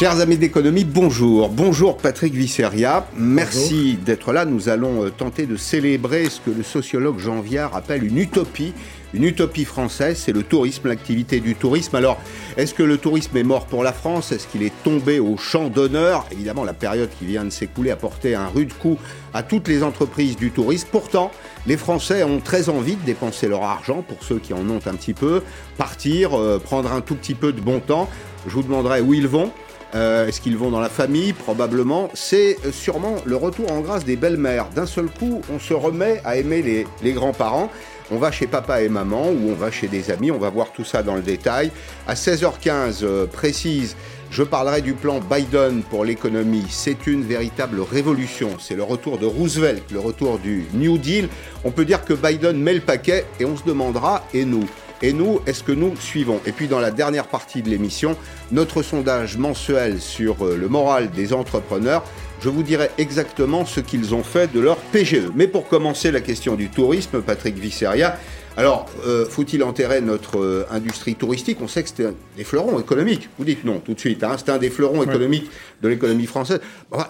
Chers amis d'économie, bonjour. Bonjour Patrick Visseria. Merci d'être là. Nous allons euh, tenter de célébrer ce que le sociologue Jean Viard appelle une utopie. Une utopie française, c'est le tourisme, l'activité du tourisme. Alors, est-ce que le tourisme est mort pour la France? Est-ce qu'il est tombé au champ d'honneur? Évidemment, la période qui vient de s'écouler a porté un rude coup à toutes les entreprises du tourisme. Pourtant, les Français ont très envie de dépenser leur argent, pour ceux qui en ont un petit peu, partir, euh, prendre un tout petit peu de bon temps. Je vous demanderai où ils vont. Euh, est-ce qu'ils vont dans la famille? Probablement. C'est sûrement le retour en grâce des belles-mères. D'un seul coup, on se remet à aimer les, les grands-parents. On va chez papa et maman ou on va chez des amis. On va voir tout ça dans le détail. À 16h15 euh, précise, je parlerai du plan Biden pour l'économie. C'est une véritable révolution. C'est le retour de Roosevelt, le retour du New Deal. On peut dire que Biden met le paquet et on se demandera, et nous? Et nous, est-ce que nous suivons Et puis dans la dernière partie de l'émission, notre sondage mensuel sur euh, le moral des entrepreneurs. Je vous dirai exactement ce qu'ils ont fait de leur PGE. Mais pour commencer, la question du tourisme, Patrick Visseria. Alors, euh, faut-il enterrer notre euh, industrie touristique? On sait que c'était un des fleurons économiques. Vous dites non tout de suite. Hein, c'est un des fleurons économiques de l'économie française.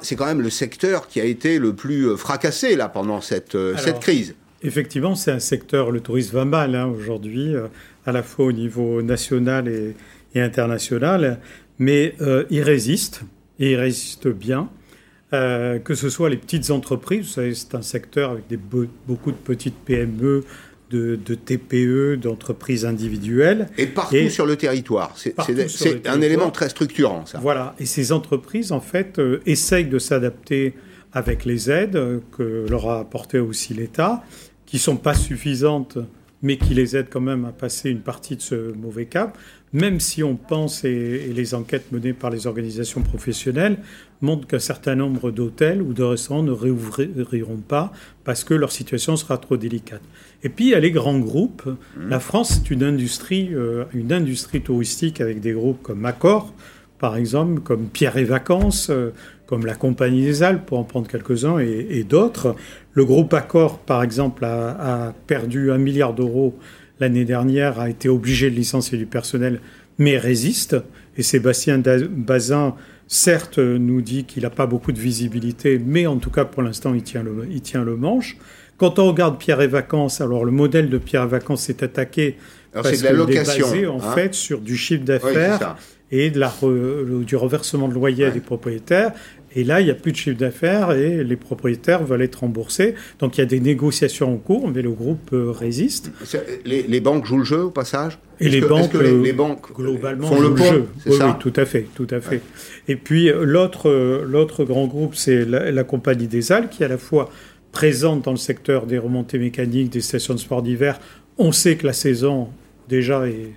c'est quand même le secteur qui a été le plus fracassé là pendant cette, cette crise. Effectivement, c'est un secteur, le tourisme va mal hein, aujourd'hui, euh, à la fois au niveau national et, international, mais euh, il résiste, et il résiste bien. Euh, que ce soit les petites entreprises, vous savez, c'est un secteur avec des beaucoup de petites PME, de, TPE, d'entreprises individuelles. Et partout sur le territoire. C'est un élément très structurant, ça. Voilà. Et ces entreprises, en fait, essayent de s'adapter avec les aides que leur a apporté aussi l'État qui sont pas suffisantes, mais qui les aident quand même à passer une partie de ce mauvais cap, même si on pense, et, les enquêtes menées par les organisations professionnelles montrent qu'un certain nombre d'hôtels ou de restaurants ne réouvriront pas parce que leur situation sera trop délicate. Et puis il y a les grands groupes. Mmh. La France est une industrie, euh, une industrie touristique avec des groupes comme Accor, par exemple, comme Pierre et Vacances, euh, comme la Compagnie des Alpes, pour en prendre quelques-uns, et, d'autres. Le groupe Accor, par exemple, a, perdu un milliard d'euros l'année dernière, a été obligé de licencier du personnel, mais résiste. Et Sébastien Bazin, certes, nous dit qu'il n'a pas beaucoup de visibilité, mais en tout cas, pour l'instant, il, tient le, il tient le manche. Quand on regarde Pierre et Vacances, alors le modèle de Pierre et Vacances s'est attaqué parce qu'il est basé en hein. fait sur du chiffre d'affaires et de la du reversement de loyer des propriétaires. Et là, il n'y a plus de chiffre d'affaires et les propriétaires veulent être remboursés. Donc il y a des négociations en cours, mais le groupe euh, résiste. Les, banques jouent le jeu au passage? Et les, banques, les, banques, globalement, font le, jeu. Oui, oui, tout à fait, tout à fait. Et puis euh, l'autre, euh, l'autre grand groupe, c'est la, la, Compagnie des Alpes, qui est à la fois présente dans le secteur des remontées mécaniques, des stations de sport d'hiver. On sait que la saison déjà est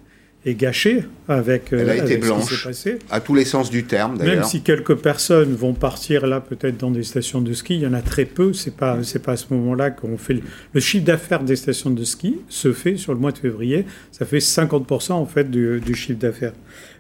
est gâchée avec, Elle a euh, été blanche, à tous les sens du terme d'ailleurs. Même si quelques personnes vont partir là peut-être dans des stations de ski, il y en a très peu. C'est pas c'est pas à ce moment-là qu'on fait le, chiffre d'affaires des stations de ski se fait sur le mois de février. Ça fait 50% en fait du, du chiffre d'affaires.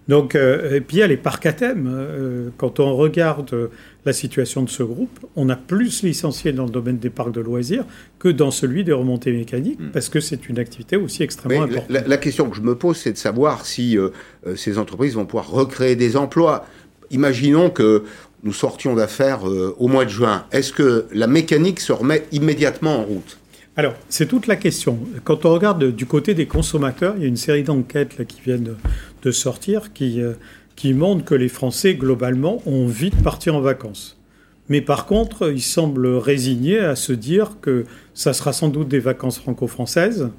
Donc, euh, et puis il y a les parcs à thème. Euh, quand on regarde la situation de ce groupe, on a plus licencié dans le domaine des parcs de loisirs que dans celui des remontées mécaniques, hmm. parce que c'est une activité aussi extrêmement importante. La, question que je me pose, c'est de savoir si euh, ces entreprises vont pouvoir recréer des emplois. Imaginons que nous sortions d'affaires au mois de juin. Est-ce que la mécanique se remet immédiatement en route? Alors, c'est toute la question. Quand on regarde du côté des consommateurs, il y a une série d'enquêtes qui viennent de, sortir qui, euh, qui montrent que les Français, globalement, ont envie de partir en vacances. Mais par contre, ils semblent résignés à se dire que ça sera sans doute des vacances franco-françaises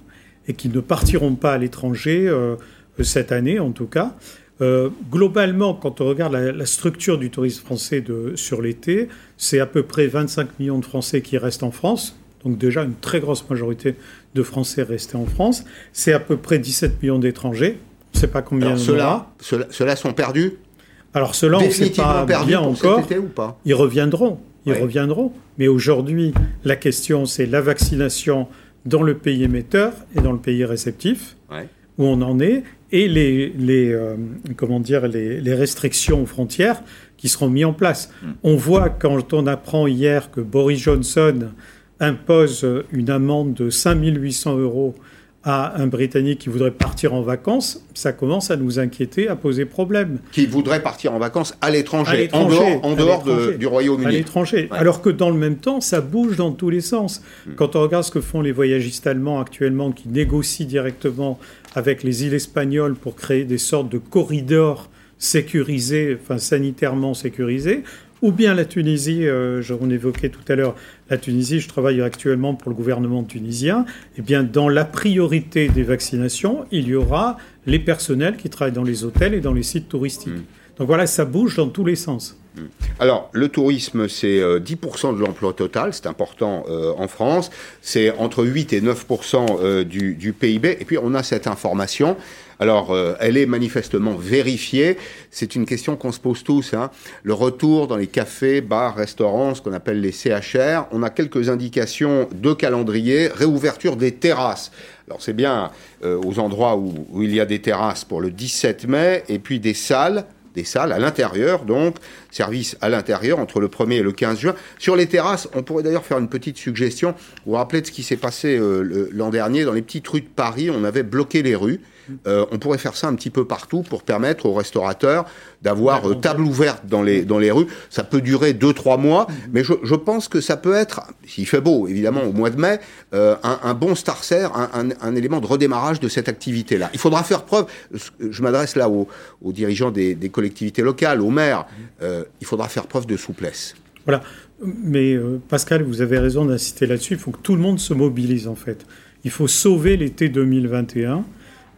et qu'ils ne partiront pas à l'étranger euh, cette année, en tout cas. Euh, globalement, quand on regarde la, structure du tourisme français sur l'été, c'est à peu près 25 millions de Français qui restent en France, donc déjà une très grosse majorité de Français restés en France. C'est à peu près 17 millions d'étrangers. On ne sait pas combien ceux-là, ceux-là sont perdus? Alors ceux-là, on ne sait pas bien encore. ou pas? Ils reviendront. Ils reviendront. Mais aujourd'hui, la question, c'est la vaccination dans le pays émetteur et dans le pays réceptif, où on en est, et les, les euh, comment dire, les, les, restrictions aux frontières qui seront mises en place. Hmm. On voit quand on apprend hier que Boris Johnson impose une amende de 5800 euros à un Britannique qui voudrait partir en vacances, ça commence à nous inquiéter, à poser problème. Qui voudrait partir en vacances à l'étranger, en dehors, en dehors du Royaume-Uni. À l'étranger. Alors que dans le même temps, ça bouge dans tous les sens. Hmm. Quand on regarde ce que font les voyagistes allemands actuellement, qui négocient directement avec les îles espagnoles pour créer des sortes de corridors sécurisés, enfin sanitairement sécurisés, ou bien la Tunisie, euh, j'en évoquais tout à l'heure, la Tunisie, je travaille actuellement pour le gouvernement tunisien, eh bien dans la priorité des vaccinations, il y aura les personnels qui travaillent dans les hôtels et dans les sites touristiques. Hmm. Donc voilà, ça bouge dans tous les sens. Hmm. Alors, le tourisme, c'est 10% euh, de l'emploi total, c'est important euh, en France, c'est entre 8 et 9% du, du, PIB, et puis on a cette information alors, euh, elle est manifestement vérifiée. C'est une question qu'on se pose tous. Hein. Le retour dans les cafés, bars, restaurants, ce qu'on appelle les CHR. On a quelques indications de calendrier. Réouverture des terrasses. Alors, c'est bien euh, aux endroits où, où il y a des terrasses pour le 17 mai, et puis des salles des salles à l'intérieur, donc service à l'intérieur entre le 1er et le 15 juin. Sur les terrasses, on pourrait d'ailleurs faire une petite suggestion. Vous vous rappelez de ce qui s'est passé euh, l'an dernier dans les petites rues de Paris, on avait bloqué les rues. Euh, on pourrait faire ça un petit peu partout pour permettre aux restaurateurs d'avoir euh, table ouverte dans les, dans les rues. Ça peut durer 2-3 mois, mhm. mais je, pense que ça peut être, s'il fait beau, évidemment, au mois de mai, euh, un, bon starter, un, un, élément de redémarrage de cette activité-là. Il faudra faire preuve, je m'adresse là aux, dirigeants des, collectivités locales, aux maires, mhm. il faudra faire preuve de souplesse. Voilà. Mais Pascal, vous avez raison d'insister là-dessus. Il faut que tout le monde se mobilise, en fait. Il faut sauver l'été 2021.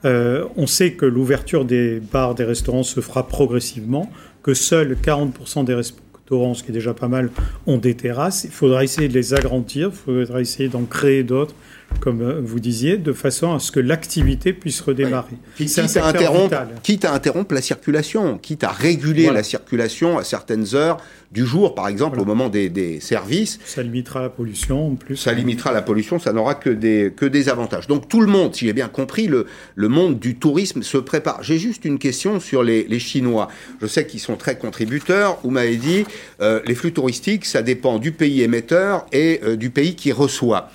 Euh, on sait que l'ouverture des bars, des restaurants se fera progressivement, que seuls 40% des restaurants, ce qui est déjà pas mal, ont des terrasses. Il faudra essayer de les agrandir, il faudra essayer d'en créer d'autres, comme euh, vous disiez, de façon à ce que l'activité puisse redémarrer. Quitte, à interrompre, quitte, à interrompre, la circulation, quitte à réguler la circulation à certaines heures du jour, par exemple, au moment des, services. Ça limitera la pollution en plus. Ça limitera la pollution, ça n'aura que des, que des avantages. Donc tout le monde, si j'ai bien compris, le, le monde du tourisme se prépare. J'ai juste une question sur les, Chinois. Je sais qu'ils sont très contributeurs. Vous m'avez dit, euh, les flux touristiques, ça dépend du pays émetteur et euh, du pays qui reçoit.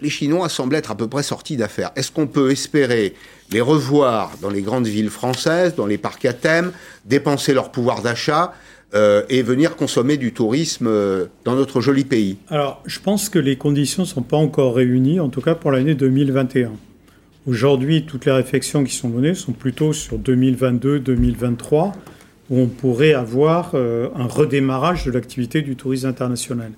Les Chinois semblent être à peu près sortis d'affaires. Est-ce qu'on peut espérer les revoir dans les grandes villes françaises, dans les parcs à thème, dépenser leur pouvoir d'achat euh, et venir consommer du tourisme euh, dans notre joli pays? Alors, je pense que les conditions ne sont pas encore réunies, en tout cas pour l'année 2021. Aujourd'hui, toutes les réflexions qui sont menées sont plutôt sur 2022-2023, où on pourrait avoir euh, un redémarrage de l'activité du tourisme international.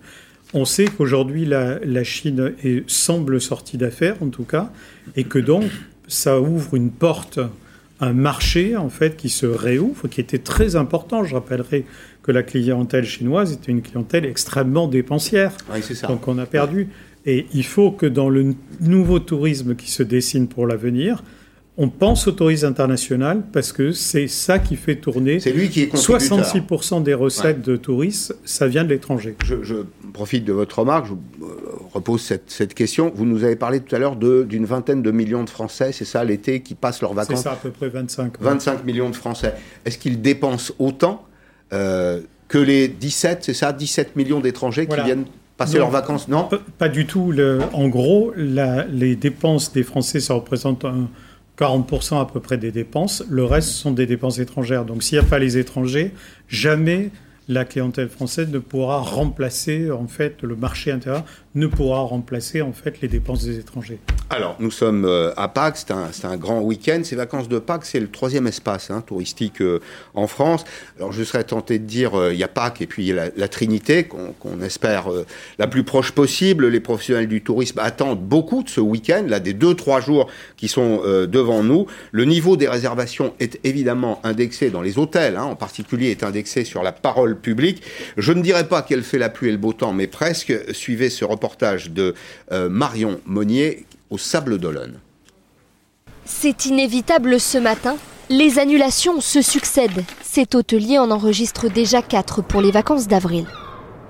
On sait qu'aujourd'hui, la, la, Chine est, semble sortie d'affaires, en tout cas, et que donc, ça ouvre une porte un marché en fait qui se réouvre, qui était très important. Je rappellerai que la clientèle chinoise était une clientèle extrêmement dépensière. Donc on a perdu. Et il faut que dans le nouveau tourisme qui se dessine pour l'avenir, on pense au tourisme international parce que c'est ça qui fait tourner. C'est lui qui est 66% des recettes de touristes, ça vient de l'étranger. Je, profite de votre remarque, je euh, repose cette, question. Vous nous avez parlé tout à l'heure d'une vingtaine de millions de Français, c'est ça, l'été, qui passent leurs vacances C'est ça, à peu près 25. 25 millions de Français. Est-ce qu'ils dépensent autant euh, que les 17, c'est ça, 17 millions d'étrangers qui viennent passer leurs vacances? Non pas, du tout. Le, en gros, les dépenses des Français, ça représente un 40% à peu près des dépenses. Le reste sont des dépenses étrangères. Donc s'il n'y a pas les étrangers, jamais la clientèle française ne pourra remplacer en fait le marché intérieur ne pourra remplacer en fait les dépenses des étrangers. Alors nous sommes euh, à Pâques, c'est un, un, grand week-end. Ces vacances de Pâques, c'est le troisième espace hein, touristique euh, en France. Alors je serais tenté de dire euh, il y a Pâques et puis la, la Trinité qu'on espère la plus proche possible. Les professionnels du tourisme attendent beaucoup de ce week-end, là des deux trois jours qui sont devant nous. Le niveau des réservations est évidemment indexé dans les hôtels, hein, en particulier est indexé sur la parole publique. Je ne dirais pas qu'elle fait la pluie et le beau temps, mais presque. Suivez ce reportage de euh, Marion Monnier au Sable d'Olonne. C'est inévitable ce matin. Les annulations se succèdent. Cet hôtelier en enregistre déjà quatre pour les vacances d'avril.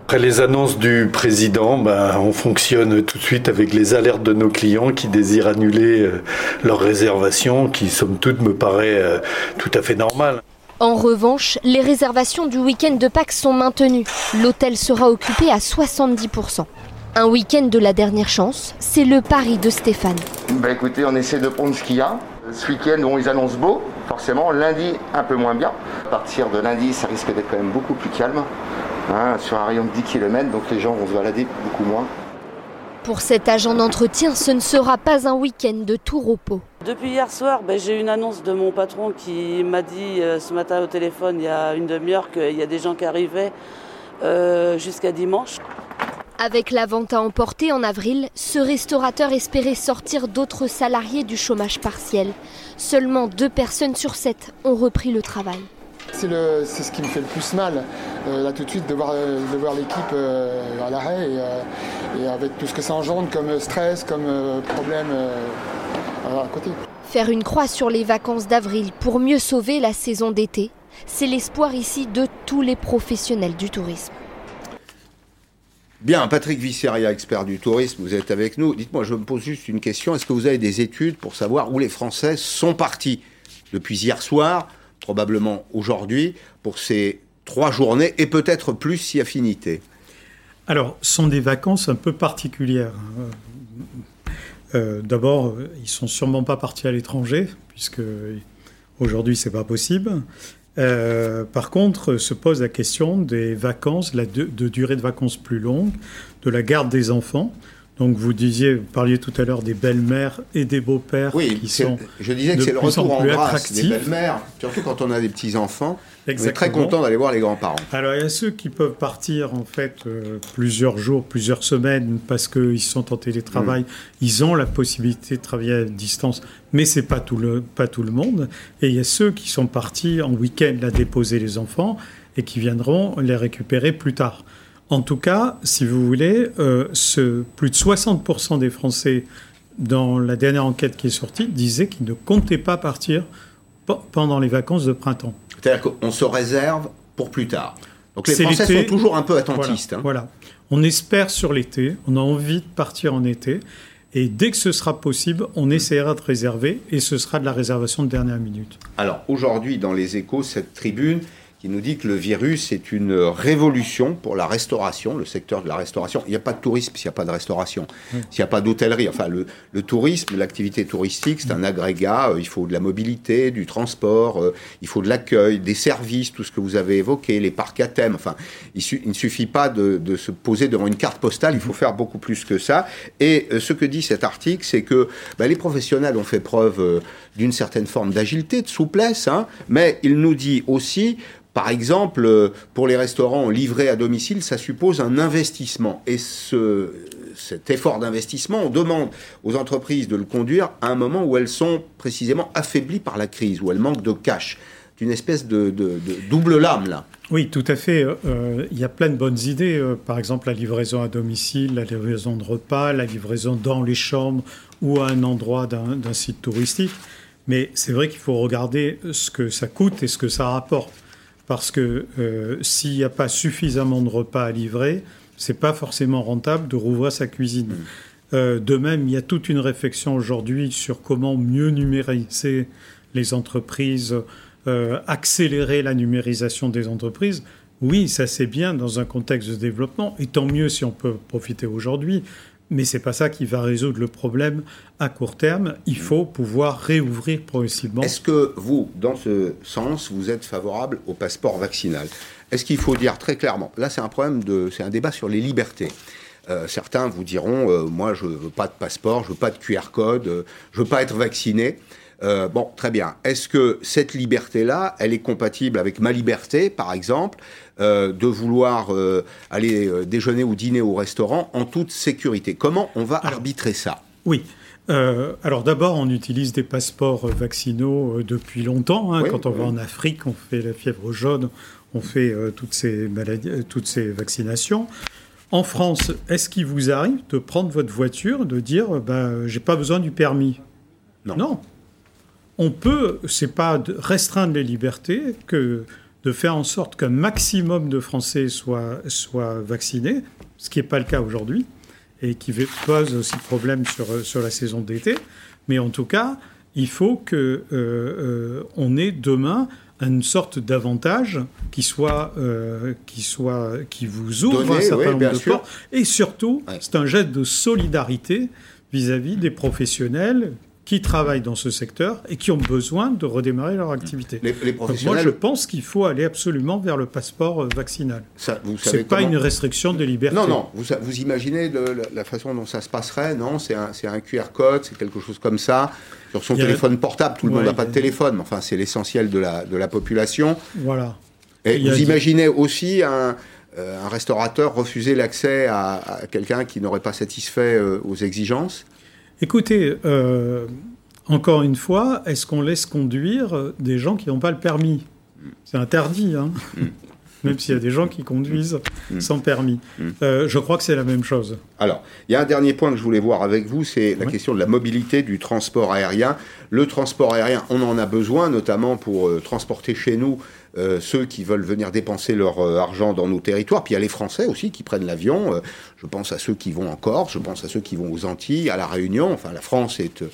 Après les annonces du président, ben, on fonctionne tout de suite avec les alertes de nos clients qui désirent annuler euh, leurs réservations, qui somme toute me paraît euh, tout à fait normal. En revanche, les réservations du week-end de Pâques sont maintenues. L'hôtel sera occupé à 70%. Un week-end de la dernière chance, c'est le pari de Stéphane. Bah écoutez, on essaie de prendre ce qu'il y a. Ce week-end, ils annoncent beau, forcément. Lundi, un peu moins bien. À partir de lundi, ça risque d'être quand même beaucoup plus calme. Hein, sur un rayon de 10 km, donc les gens vont se balader beaucoup moins. Pour cet agent d'entretien, ce ne sera pas un week-end de tout repos. Depuis hier soir, ben, j'ai une annonce de mon patron qui m'a dit euh, ce matin au téléphone, il y a une demi-heure, qu'il y a des gens qui arrivaient euh, jusqu'à dimanche. Avec la vente à emporter en avril, ce restaurateur espérait sortir d'autres salariés du chômage partiel. Seulement deux personnes sur sept ont repris le travail. C'est ce qui me fait le plus mal, euh, là tout de suite, de voir, de voir l'équipe à l'arrêt et, avec tout ce que ça engendre comme stress, comme problème à côté. Faire une croix sur les vacances d'avril pour mieux sauver la saison d'été, c'est l'espoir ici de tous les professionnels du tourisme. Bien, Patrick Visseria, expert du tourisme, vous êtes avec nous. Dites-moi, je me pose juste une question. Est-ce que vous avez des études pour savoir où les Français sont partis depuis hier soir, probablement aujourd'hui, pour ces trois journées et peut-être plus si affinité Alors, ce sont des vacances un peu particulières. Euh, D'abord, ils sont sûrement pas partis à l'étranger, puisque aujourd'hui c'est pas possible. Euh, par contre, se pose la question des vacances, de, de, durée de vacances plus longue, de la garde des enfants. Donc vous disiez, vous parliez tout à l'heure des belles-mères et des beaux-pères oui, qui sont je disais que c'est le retour en, grâce des belles-mères, surtout quand on a des petits-enfants. On est très content d'aller voir les grands-parents. Alors il y a ceux qui peuvent partir en fait euh, plusieurs jours, plusieurs semaines parce qu'ils sont en télétravail, mm. ils ont la possibilité de travailler à distance, mais c'est pas tout le pas tout le monde. Et il y a ceux qui sont partis en week-end à déposer les enfants et qui viendront les récupérer plus tard. En tout cas, si vous voulez, euh, ce, plus de 60% des Français, dans la dernière enquête qui est sortie, disaient qu'ils ne comptaient pas partir pendant les vacances de printemps. C'est-à-dire qu'on se réserve pour plus tard. Donc les Français sont toujours un peu attentistes. Voilà, hein. voilà. On espère sur l'été, on a envie de partir en été. Et dès que ce sera possible, on essaiera de réserver et ce sera de la réservation de dernière minute. Alors aujourd'hui, dans les échos, cette tribune, qui nous dit que le virus est une révolution pour la restauration, le secteur de la restauration. Il n'y a pas de tourisme s'il n'y a pas de restauration, s'il n'y a pas d'hôtellerie. Enfin, le, le tourisme, l'activité touristique, c'est un agrégat. Euh, il faut de la mobilité, du transport, euh, il faut de l'accueil, des services, tout ce que vous avez évoqué, les parcs à thème. Enfin, il, il ne suffit pas de, de, se poser devant une carte postale, il faut faire beaucoup plus que ça. Et euh, ce que dit cet article, c'est que bah, les professionnels ont fait preuve d'une certaine forme d'agilité, de souplesse, hein, mais il nous dit aussi par exemple, euh, pour les restaurants livrés à domicile, ça suppose un investissement. Et ce, cet effort d'investissement, on demande aux entreprises de le conduire à un moment où elles sont précisément affaiblies par la crise, où elles manquent de cash. C'est une espèce de, double lame, là. Oui, tout à fait. Euh, il y a plein de bonnes idées. Euh, par exemple, la livraison à domicile, la livraison de repas, la livraison dans les chambres ou à un endroit d'un site touristique. Mais c'est vrai qu'il faut regarder ce que ça coûte et ce que ça rapporte parce que euh, s'il n'y a pas suffisamment de repas à livrer, c'est pas forcément rentable de rouvrir sa cuisine. Mm. Euh, de même, il y a toute une réflexion aujourd'hui sur comment mieux numériser les entreprises, euh, accélérer la numérisation des entreprises. Oui, ça c'est bien dans un contexte de développement, et tant mieux si on peut profiter aujourd'hui. Mais c'est pas ça qui va résoudre le problème à court terme. Il faut pouvoir réouvrir progressivement. Est-ce que vous, dans ce sens, vous êtes favorable au passeport vaccinal? Est-ce qu'il faut dire très clairement Là, c'est un problème de, c'est un débat sur les libertés. Euh, certains vous diront, euh, moi, je veux pas de passeport, je veux pas de QR code, euh, je veux pas être vacciné. Euh, bon, très bien. Est-ce que cette liberté-là, elle est compatible avec ma liberté, par exemple, euh, de vouloir euh, aller déjeuner ou dîner au restaurant en toute sécurité Comment on va arbitrer ça? Oui. alors d'abord, on utilise des passeports vaccinaux depuis longtemps. Hein. Quand on va en Afrique, on fait la fièvre jaune, on fait toutes ces maladies, toutes ces vaccinations. En France, est-ce qu'il vous arrive de prendre votre voiture, de dire, ben, j'ai pas besoin du permis? Non. Non on peut, c'est pas restreindre les libertés que de faire en sorte qu'un maximum de Français soient, soient vaccinés, ce qui n'est pas le cas aujourd'hui, et qui pose aussi problème sur, sur la saison d'été. Mais en tout cas, il faut qu'on euh, euh, ait demain une sorte d'avantage qui soit, euh, qui soit, qui vous ouvre un certain nombre de portes. Et surtout, c'est un geste de solidarité vis-à-vis des professionnels qui travaillent dans ce secteur et qui ont besoin de redémarrer leur activité. Les, moi, je pense qu'il faut aller absolument vers le passeport euh, vaccinal. Ce n'est pas une restriction de liberté. Non, non. Vous, vous imaginez la façon dont ça se passerait Non, c'est un, un, QR code, c'est quelque chose comme ça. Sur son téléphone portable, tout le monde n'a pas de téléphone, mais enfin, c'est l'essentiel de la, de la population. Voilà. Et vous imaginez aussi un, euh, un, restaurateur refuser l'accès à, quelqu'un qui n'aurait pas satisfait euh, aux exigences? Écoutez, euh, encore une fois, est-ce qu'on laisse conduire des gens qui n'ont pas le permis? C'est interdit, hein mm. même s'il y a des gens qui conduisent mm. sans permis. Mm. Euh, je crois que c'est la même chose. Alors, il y a un dernier point que je voulais voir avec vous, c'est la question de la mobilité du transport aérien. Le transport aérien, on en a besoin, notamment pour euh, transporter chez nous euh, ceux qui veulent venir dépenser leur euh, argent dans nos territoires. Puis il y a les Français aussi qui prennent l'avion. Euh, je pense à ceux qui vont en Corse, je pense à ceux qui vont aux Antilles, à la Réunion. Enfin, la France est,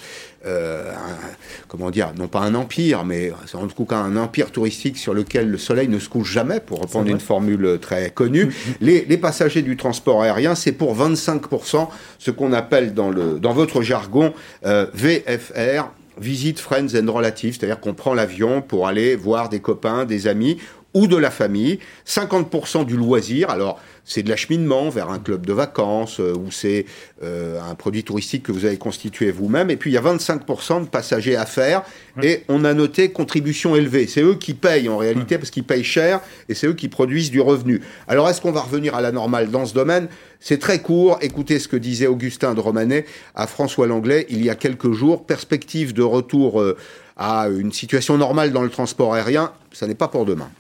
comment dire, non pas un empire, mais c'est en tout cas un empire touristique sur lequel le soleil ne se couche jamais, pour reprendre une formule très connue. Mm-hmm. Les, les, passagers du transport aérien, c'est pour 25%, ce qu'on appelle dans, le, dans votre jargon VFR, visite friends and relatives, c'est-à-dire qu'on prend l'avion pour aller voir des copains, des amis ou de la famille, 50% du loisir, alors c'est de l'acheminement vers un club de vacances euh, ou c'est euh, un produit touristique que vous avez constitué vous-même, et puis il y a 25% de passagers à faire, et on a noté contribution élevée. C'est eux qui payent en réalité, parce qu'ils payent cher, et c'est eux qui produisent du revenu. Alors est-ce qu'on va revenir à la normale dans ce domaine? C'est très court, écoutez ce que disait Augustin de Romanet à François Langlais il y a quelques jours, perspective de retour euh, à une situation normale dans le transport aérien, ça n'est pas pour demain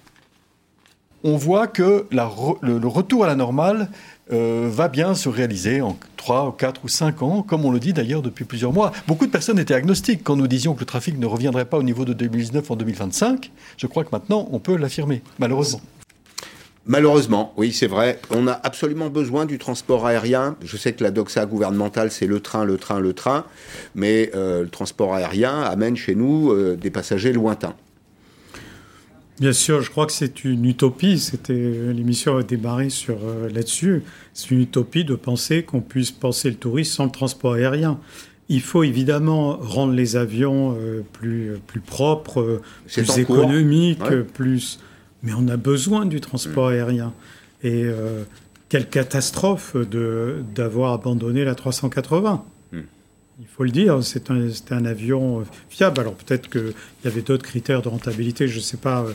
on voit que le, retour à la normale euh, va bien se réaliser en 3, 4 ou 5 ans, comme on le dit d'ailleurs depuis plusieurs mois. Beaucoup de personnes étaient agnostiques quand nous disions que le trafic ne reviendrait pas au niveau de 2019 en 2025. Je crois que maintenant, on peut l'affirmer, malheureusement. Malheureusement, oui, c'est vrai. On a absolument besoin du transport aérien. Je sais que la doxa gouvernementale, c'est le train, le train, le train. Mais euh, le transport aérien amène chez nous euh, des passagers lointains. Bien sûr, je crois que c'est une utopie. C'était l'émission a démarré sur euh, là-dessus. C'est une utopie de penser qu'on puisse penser le tourisme sans le transport aérien. Il faut évidemment rendre les avions euh, plus plus propres, euh, plus économiques, plus. Mais on a besoin du transport mm. aérien. Et quelle catastrophe de d'avoir abandonné la 380. Il faut le dire, c'est un, un, avion fiable. Alors peut-être qu'il y avait d'autres critères de rentabilité, je ne sais pas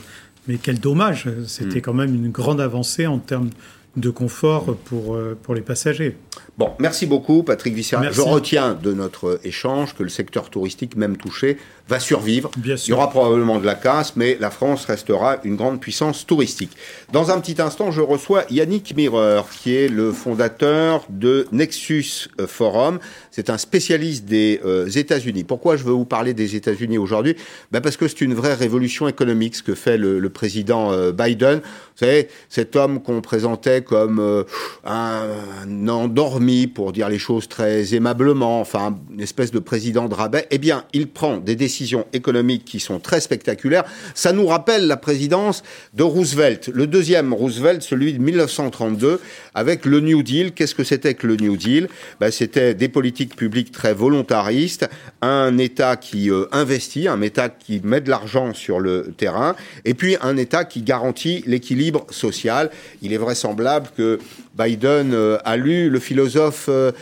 mais quel dommage C'était mm. quand même une grande avancée en termes de confort pour, euh, pour les passagers. Bon, merci beaucoup Patrick Viscera. Je retiens de notre échange que le secteur touristique, même touché, va survivre. Bien sûr. Il y aura probablement de la casse, mais la France restera une grande puissance touristique. Dans un petit instant, je reçois Yannick Mireur, qui est le fondateur de Nexus Forum. C'est un spécialiste des euh, États-Unis. Pourquoi je veux vous parler des États-Unis aujourd'hui? Ben Parce que c'est une vraie révolution économique, ce que fait le, le président euh, Biden. Vous savez, cet homme qu'on présentait comme euh, un, un, endormi, pour dire les choses très aimablement, enfin, une espèce de président de rabais, eh bien, il prend des décisions économiques qui sont très spectaculaires. Ça nous rappelle la présidence de Roosevelt, le deuxième Roosevelt, celui de 1932, avec le New Deal. Qu'est-ce que c'était que le New Deal? Ben, C'était des politiques public très volontariste, un État qui euh, investit, un État qui met de l'argent sur le terrain, et puis un État qui garantit l'équilibre social. Il est vraisemblable que Biden euh, a lu le philosophe euh,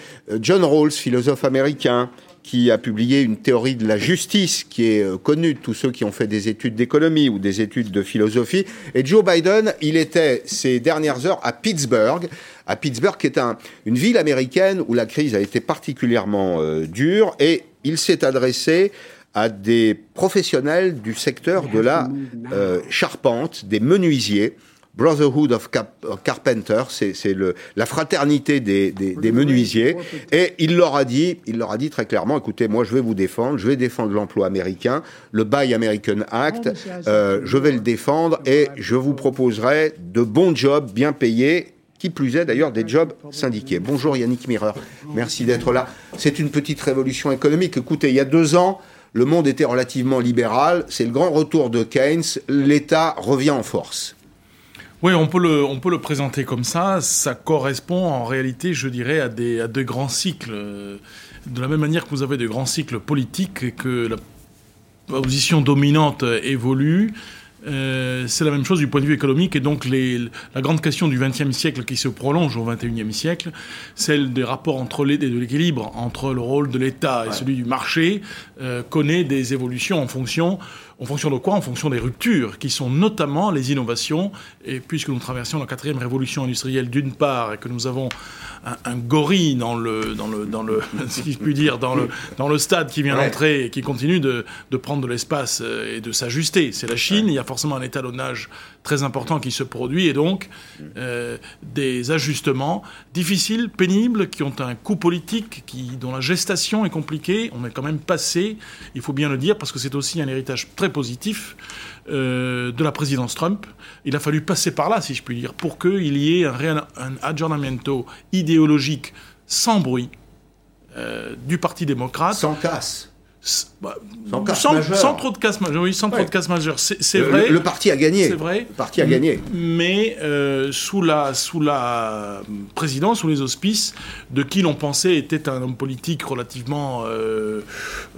John Rawls, philosophe américain, qui a publié une théorie de la justice qui est connue de tous ceux qui ont fait des études d'économie ou des études de philosophie. Et Joe Biden, il était ces dernières heures à Pittsburgh à Pittsburgh, qui est une ville américaine où la crise a été particulièrement euh, dure, et il s'est adressé à des professionnels du secteur de la euh, charpente, des menuisiers. Brotherhood of Carpenters, c'est la fraternité des, des, menuisiers, et il leur a dit, il leur a dit très clairement, écoutez, moi je vais vous défendre, je vais défendre l'emploi américain, le Buy American Act, euh, je vais le défendre et je vous proposerai de bons jobs bien payés qui plus est d'ailleurs des jobs syndiqués. Bonjour Yannick Mireur, merci d'être là. C'est une petite révolution économique. Écoutez, il y a deux ans, le monde était relativement libéral, c'est le grand retour de Keynes, l'État revient en force. Oui, on peut, le, on peut le présenter comme ça. Ça correspond en réalité, je dirais, à des, à des grands cycles. De la même manière que vous avez de grands cycles politiques et que la position dominante évolue, euh, c'est la même chose du point de vue économique. Et donc, les, la grande question du XXe siècle qui se prolonge au XXIe siècle, celle des rapports entre les, de l'équilibre entre le rôle de l'État et celui du marché, euh, connaît des évolutions en fonction en fonction de quoi En fonction des ruptures, qui sont notamment les innovations. Et puisque nous traversons la quatrième révolution industrielle d'une part, et que nous avons un, gorille dans le, dans le, dans le, si je puis dire, dans le, dans le stade qui vient d'entrer et qui continue de, de prendre de l'espace euh, et de s'ajuster. C'est la Chine. Il y a forcément un étalonnage très important qui se produit et donc euh, des ajustements difficiles, pénibles, qui ont un coût politique, qui, dont la gestation est compliquée. On est quand même passé, il faut bien le dire, parce que c'est aussi un héritage très positif euh, de la présidence Trump. Il a fallu passer par là, si je puis dire, pour qu'il y ait un, un aggiornamento idéologique sans bruit euh, du Parti démocrate. Sans casse. Bah, sans, trop de casse majeur, oui, sans trop de casse majeur. C'est vrai. Le, parti a gagné. C'est vrai. Le parti a gagné. Mais euh, sous la sous la présidence, sous les auspices de qui l'on pensait était un homme politique relativement, euh,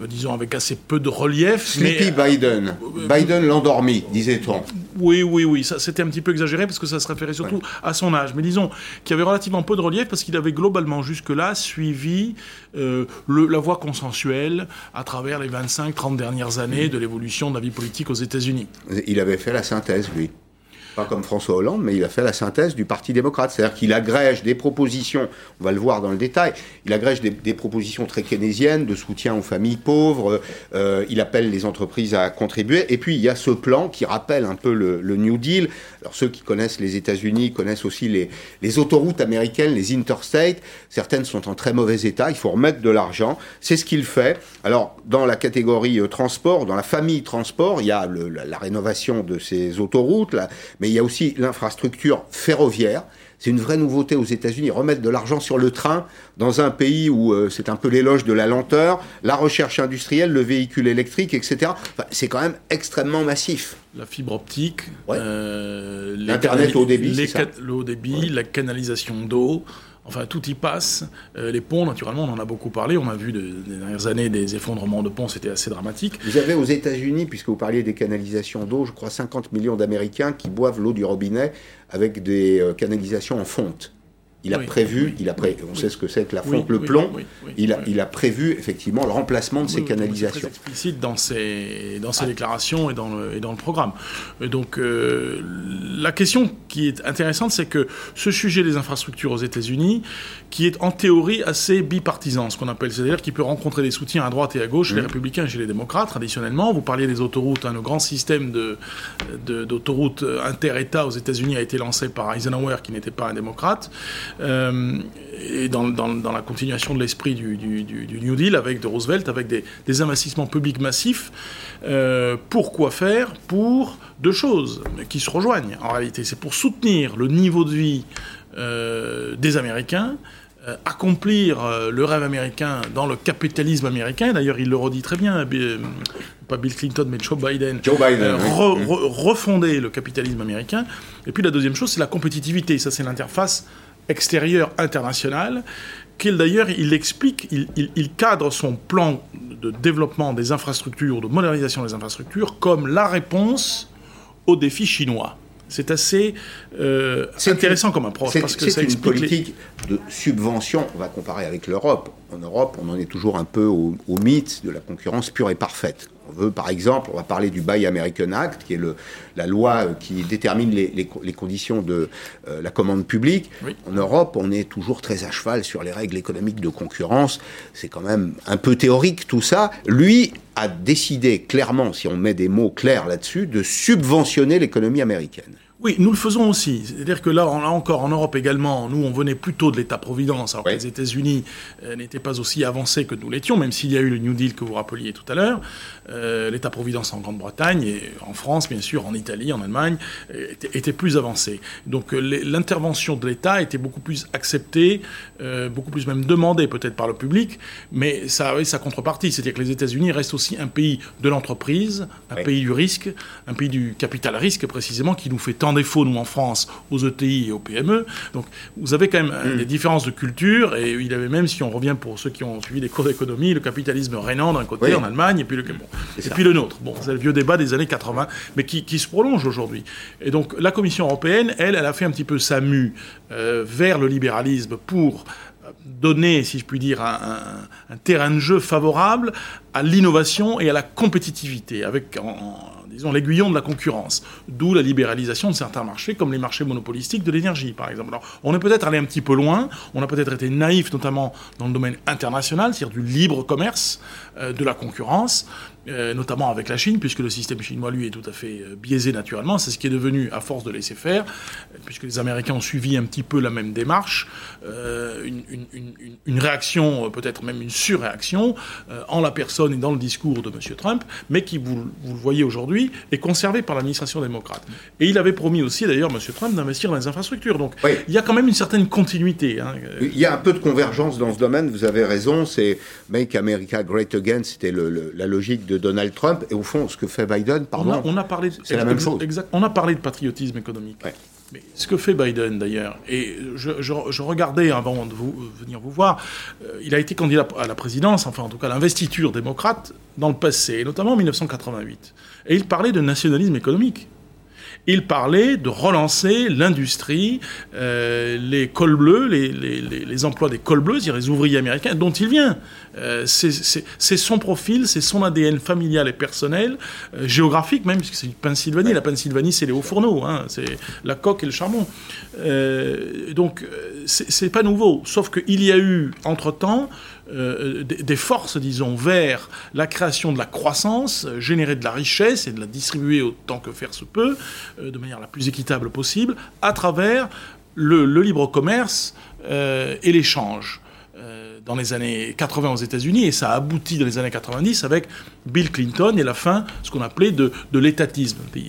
disons, avec assez peu de relief. Sleepy Biden. Biden l'endormi, disait-on. Oui, oui, oui. Ça, c'était un petit peu exagéré parce que ça se référait surtout à son âge. Mais disons qu'il avait relativement peu de relief parce qu'il avait globalement jusque-là suivi euh, le, la voie consensuelle à travers les 25-30 dernières années de l'évolution de la vie politique aux États-Unis. Il avait fait la synthèse, lui pas comme François Hollande, mais il a fait la synthèse du Parti démocrate. C'est-à-dire qu'il agrège des propositions, on va le voir dans le détail, il agrège des, propositions très keynésiennes de soutien aux familles pauvres, euh, il appelle les entreprises à contribuer, et puis il y a ce plan qui rappelle un peu le, New Deal. Alors ceux qui connaissent les États-Unis connaissent aussi les, autoroutes américaines, les interstates. Certaines sont en très mauvais état, il faut remettre de l'argent. C'est ce qu'il fait. Alors dans la catégorie euh, transport, dans la famille transport, il y a la, rénovation de ces autoroutes, là, mais mais il y a aussi l'infrastructure ferroviaire. C'est une vraie nouveauté aux États-Unis, remettre de l'argent sur le train dans un pays où euh, c'est un peu l'éloge de la lenteur, la recherche industrielle, le véhicule électrique, etc. c'est quand même extrêmement massif. La fibre optique, euh, l'internet haut débit, le haut débit, la canalisation d'eau. Enfin, tout y passe. Euh, les ponts, naturellement, on en a beaucoup parlé. On a vu des dernières années des effondrements de ponts, c'était assez dramatique. Vous avez aux États-Unis, puisque vous parliez des canalisations d'eau, je crois 50 millions d'Américains qui boivent l'eau du robinet avec des euh, canalisations en fonte. Il a prévu, il a pré... on sait ce que c'est que la fonte, le plomb, il, a, il a prévu effectivement le remplacement de ces canalisations. C'est explicite dans ses, dans ses ah. déclarations et dans, le, et dans le programme. Et donc euh, la question qui est intéressante, c'est que ce sujet des infrastructures aux États-Unis, qui est en théorie assez bipartisan, ce qu'on appelle, c'est-à-dire qui peut rencontrer des soutiens à droite et à gauche, chez les mmh. républicains et chez les démocrates, traditionnellement. Vous parliez des autoroutes, hein, le grand système d'autoroutes de, inter-États aux États-Unis a été lancé par Eisenhower, qui n'était pas un démocrate. Euh, et dans, la continuation de l'esprit du, New Deal avec de Roosevelt, avec des, investissements publics massifs. Euh, pour quoi faire Pour deux choses qui se rejoignent en réalité. C'est pour soutenir le niveau de vie euh, des Américains, accomplir le rêve américain dans le capitalisme américain. D'ailleurs, il le redit très bien, pas Bill Clinton, mais Joe Biden. Joe Biden. refonder le capitalisme américain. Et puis la deuxième chose, c'est la compétitivité. Ça, c'est l'interface extérieur international, qu'il d'ailleurs, il explique, il, cadre son plan de développement des infrastructures, de modernisation des infrastructures, comme la réponse aux défis chinois. C'est assez euh, intéressant comme approche parce que c'est une politique de subvention. On va comparer avec l'Europe. En Europe, on en est toujours un peu au mythe de la concurrence pure et parfaite. On veut, par exemple, on va parler du Buy American Act, qui est le, la loi euh, qui détermine les, les, conditions de euh, la commande publique. En Europe, on est toujours très à cheval sur les règles économiques de concurrence. C'est quand même un peu théorique tout ça. Lui a décidé clairement, si on met des mots clairs là-dessus, de subventionner l'économie américaine. Oui, nous le faisons aussi. C'est-à-dire que là, là encore, en Europe également, nous, on venait plutôt de l'État-providence, alors que les États-Unis euh, n'étaient pas aussi avancés que nous l'étions, même s'il y a eu le New Deal que vous rappeliez tout à l'heure. Euh, L'État-providence en Grande-Bretagne et en France, bien sûr, en Italie, en Allemagne, euh, était, était plus avancé. Donc l'intervention de l'État était beaucoup plus acceptée, beaucoup plus même demandée peut-être par le public, mais ça avait sa contrepartie. C'est-à-dire que les États-Unis restent aussi un pays de l'entreprise, un pays du risque, un pays du capital risque précisément, qui nous fait tant défaut, nous, en France, aux ETI et aux PME. Donc, vous avez quand même euh, mm. des différences de culture, et il avait même, si on revient pour ceux qui ont suivi des cours d'économie, le capitalisme rénan d'un côté, en Allemagne, et puis le, bon, et puis le nôtre. Bon, c'est le vieux débat des années 80, mais qui, qui se prolonge aujourd'hui. Et donc, la Commission européenne, elle, elle a fait un petit peu sa mue euh, vers le libéralisme pour euh, donner, si je puis dire, un, un, terrain de jeu favorable à l'innovation et à la compétitivité, avec en, disons, l'aiguillon de la concurrence. D'où la libéralisation de certains marchés, comme les marchés monopolistiques de l'énergie, par exemple. Alors, on est peut-être allé un petit peu loin, on a peut-être été naïf, notamment dans le domaine international, c'est-à-dire du libre commerce, euh, de la concurrence, euh, notamment avec la Chine, puisque le système chinois, lui, est tout à fait euh, biaisé naturellement. C'est ce qui est devenu, à force de laisser faire, puisque les Américains ont suivi un petit peu la même démarche, une, une, une, une, réaction, peut-être même une surréaction, en la personne et dans le discours de M. Trump, mais qui, vous, vous le voyez aujourd'hui, est conservé par l'administration démocrate. Et il avait promis aussi, d'ailleurs, M. Trump, d'investir dans les infrastructures. Donc, il y a quand même une certaine continuité. Hein. Il y a un peu de convergence dans ce domaine, vous avez raison, c'est Make America Great Again, c'était la logique de Donald Trump, et au fond, ce que fait Biden, pardon, on a, parlé, c'est la même chose. Exact, on a parlé de patriotisme économique. Mais ce que fait Biden d'ailleurs, et je, regardais avant de vous, venir vous voir, euh, il a été candidat à la présidence, enfin en tout cas à l'investiture démocrate dans le passé, notamment en 1988. Et il parlait de nationalisme économique. Il parlait de relancer l'industrie, euh, les cols bleus, les, emplois des cols bleus, c'est-à-dire les ouvriers américains, dont il vient. Euh, c'est son profil, c'est son ADN familial et personnel, euh, géographique même, puisque c'est Pennsylvanie. La Pennsylvanie, c'est les hauts fourneaux, hein, c'est la coque et le charbon. Donc, c'est pas nouveau. Sauf qu'il y a eu, entre-temps, euh, des forces, disons, vers la création de la croissance, générer de la richesse et de la distribuer autant que faire se peut, euh, de manière la plus équitable possible, à travers le, libre commerce euh, et l'échange dans les années 80 aux États-Unis, et ça a abouti dans les années 90 avec Bill Clinton et la fin, ce qu'on appelait de, de l'étatisme. The,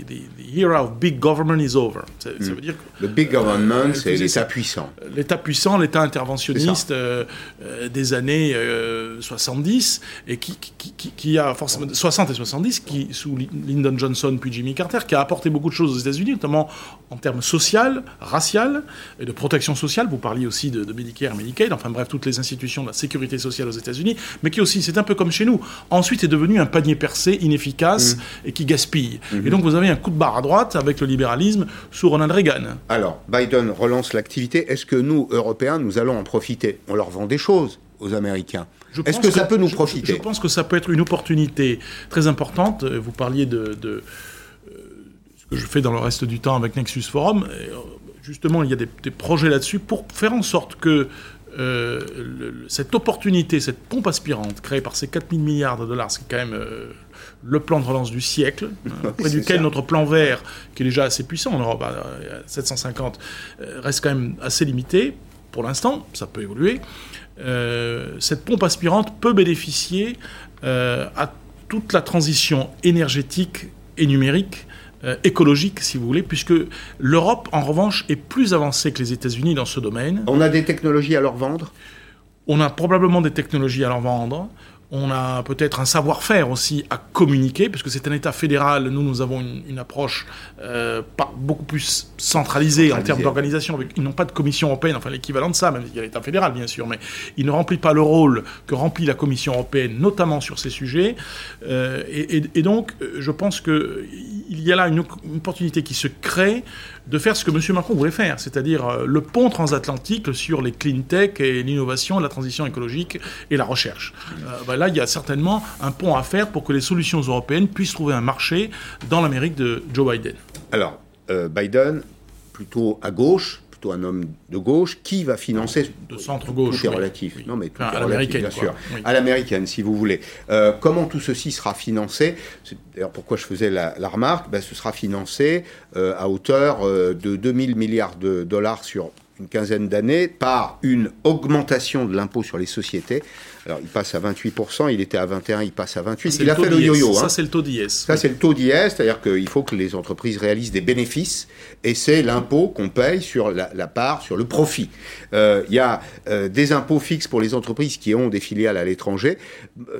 era of big government is over. Ça, veut dire que, le big government, euh, c'est l'État puissant. L'État puissant, l'État interventionniste euh, euh, des années 70, et qui, qui, qui, qui, a forcément 60 et 70, qui sous Lyndon Johnson puis Jimmy Carter, qui a apporté beaucoup de choses aux États-Unis, notamment en termes social, racial et de protection sociale. Vous parliez aussi de, de Medicare, Medicaid, enfin bref, toutes les institutions la sécurité sociale aux États-Unis, mais qui aussi, c'est un peu comme chez nous, ensuite est devenu un panier percé inefficace mmh. et qui gaspille. Mmh. Et donc vous avez un coup de barre à droite avec le libéralisme sous Ronald Reagan. Alors, Biden relance l'activité. Est-ce que nous, Européens, nous allons en profiter? On leur vend des choses aux Américains. Est-ce que, ça peut nous profiter? je, pense que ça peut être une opportunité très importante. Vous parliez de, de, euh, ce que je fais dans le reste du temps avec Nexus Forum. Euh, justement, il y a des, des projets là-dessus pour faire en sorte que euh, cette opportunité, cette pompe aspirante créée par ces 4000 milliards de dollars, c'est quand même euh, le plan de relance du siècle, hein, auprès duquel notre plan vert, qui est déjà assez puissant en Europe, à 750, euh, reste quand même assez limité. Pour l'instant, ça peut évoluer. cette pompe aspirante peut bénéficier à toute la transition énergétique et numérique euh, écologique, si vous voulez, puisque l'Europe, en revanche, est plus avancée que les États-Unis dans ce domaine. On a des technologies à leur vendre? On a probablement des technologies à leur vendre. On a peut-être un savoir-faire aussi à communiquer, puisque c'est un État fédéral. Nous, nous avons une, approche euh, pas, beaucoup plus centralisée, en termes d'organisation. Ils n'ont pas de commission européenne, enfin l'équivalent de ça, même s'il y a l'État fédéral, bien sûr, mais il ne remplit pas le rôle que remplit la Commission européenne, notamment sur ces sujets. Euh, et, donc, je pense qu'il y a là une, opportunité qui se crée de faire ce que M. Macron voulait faire, c'est-à-dire euh, le pont transatlantique sur les clean tech et l'innovation, la transition écologique et la recherche. Euh, ben là, il y a certainement un pont à faire pour que les solutions européennes puissent trouver un marché dans l'Amérique de Joe Biden. Alors, euh, Biden, plutôt à gauche, plutôt un homme de gauche, qui va financer de centre gauche. Tout est relatif. Non, mais tout Enfin, est à relatif, bien sûr. Oui. À l'américaine, si vous voulez. Euh, comment tout ceci sera financé? C'est d'ailleurs pourquoi je faisais la, la remarque. Ben, ce sera financé euh, à hauteur euh, de 2000 milliards de dollars sur une quinzaine d'années par une augmentation de l'impôt sur les sociétés. Alors, il passe à 28%, il était à 21, il passe à 28. C'est il a fait le yo-yo. Ça, hein. c'est le taux d'IS. Ça, c'est le taux d'IS, c'est-à-dire qu'il faut que les entreprises réalisent des bénéfices, et c'est l'impôt qu'on paye sur la, la part, sur le profit. Euh, Il y a euh, des impôts fixes pour les entreprises qui ont des filiales à l'étranger.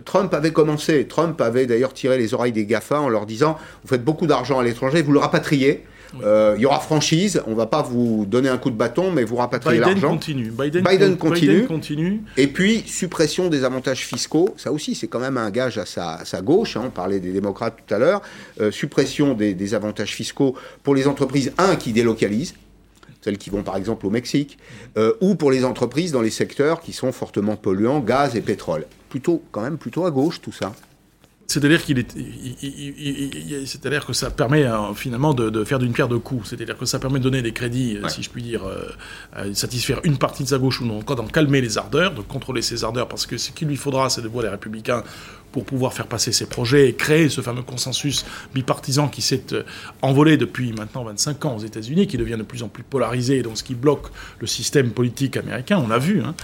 Trump avait commencé, Trump avait d'ailleurs tiré les oreilles des GAFA en leur disant, vous faites beaucoup d'argent à l'étranger, vous le rapatriez. Euh, Il y aura franchise, on va pas vous donner un coup de bâton, mais vous rapatriez Biden l'argent. continue. Biden, Biden con- continue. Biden continue. Et puis, suppression des avantages fiscaux, ça aussi, c'est quand même un gage à sa, à sa gauche. hein, on parlait des démocrates tout à l'heure. Euh, suppression des, des avantages fiscaux pour les entreprises, un, qui délocalisent, celles qui vont par exemple au Mexique, euh, ou pour les entreprises dans les secteurs qui sont fortement polluants, gaz et pétrole. Plutôt, quand même, plutôt à gauche, tout ça. C'est-à-dire qu'il est, c'est-à-dire que ça permet euh, finalement de, de faire d'une pierre deux coups. C'est-à-dire que ça permet de donner des crédits, euh, Ouais. si je puis dire, euh, à satisfaire une partie de sa gauche ou non, encore d'en calmer les ardeurs, de contrôler ses ardeurs, parce que ce qu'il lui faudra, c'est de voir les républicains pour pouvoir faire passer ses projets et créer ce fameux consensus bipartisan qui s'est euh, envolé depuis maintenant 25 ans aux États-Unis, qui devient de plus en plus polarisé, et donc ce qui bloque le système politique américain, on l'a vu hein,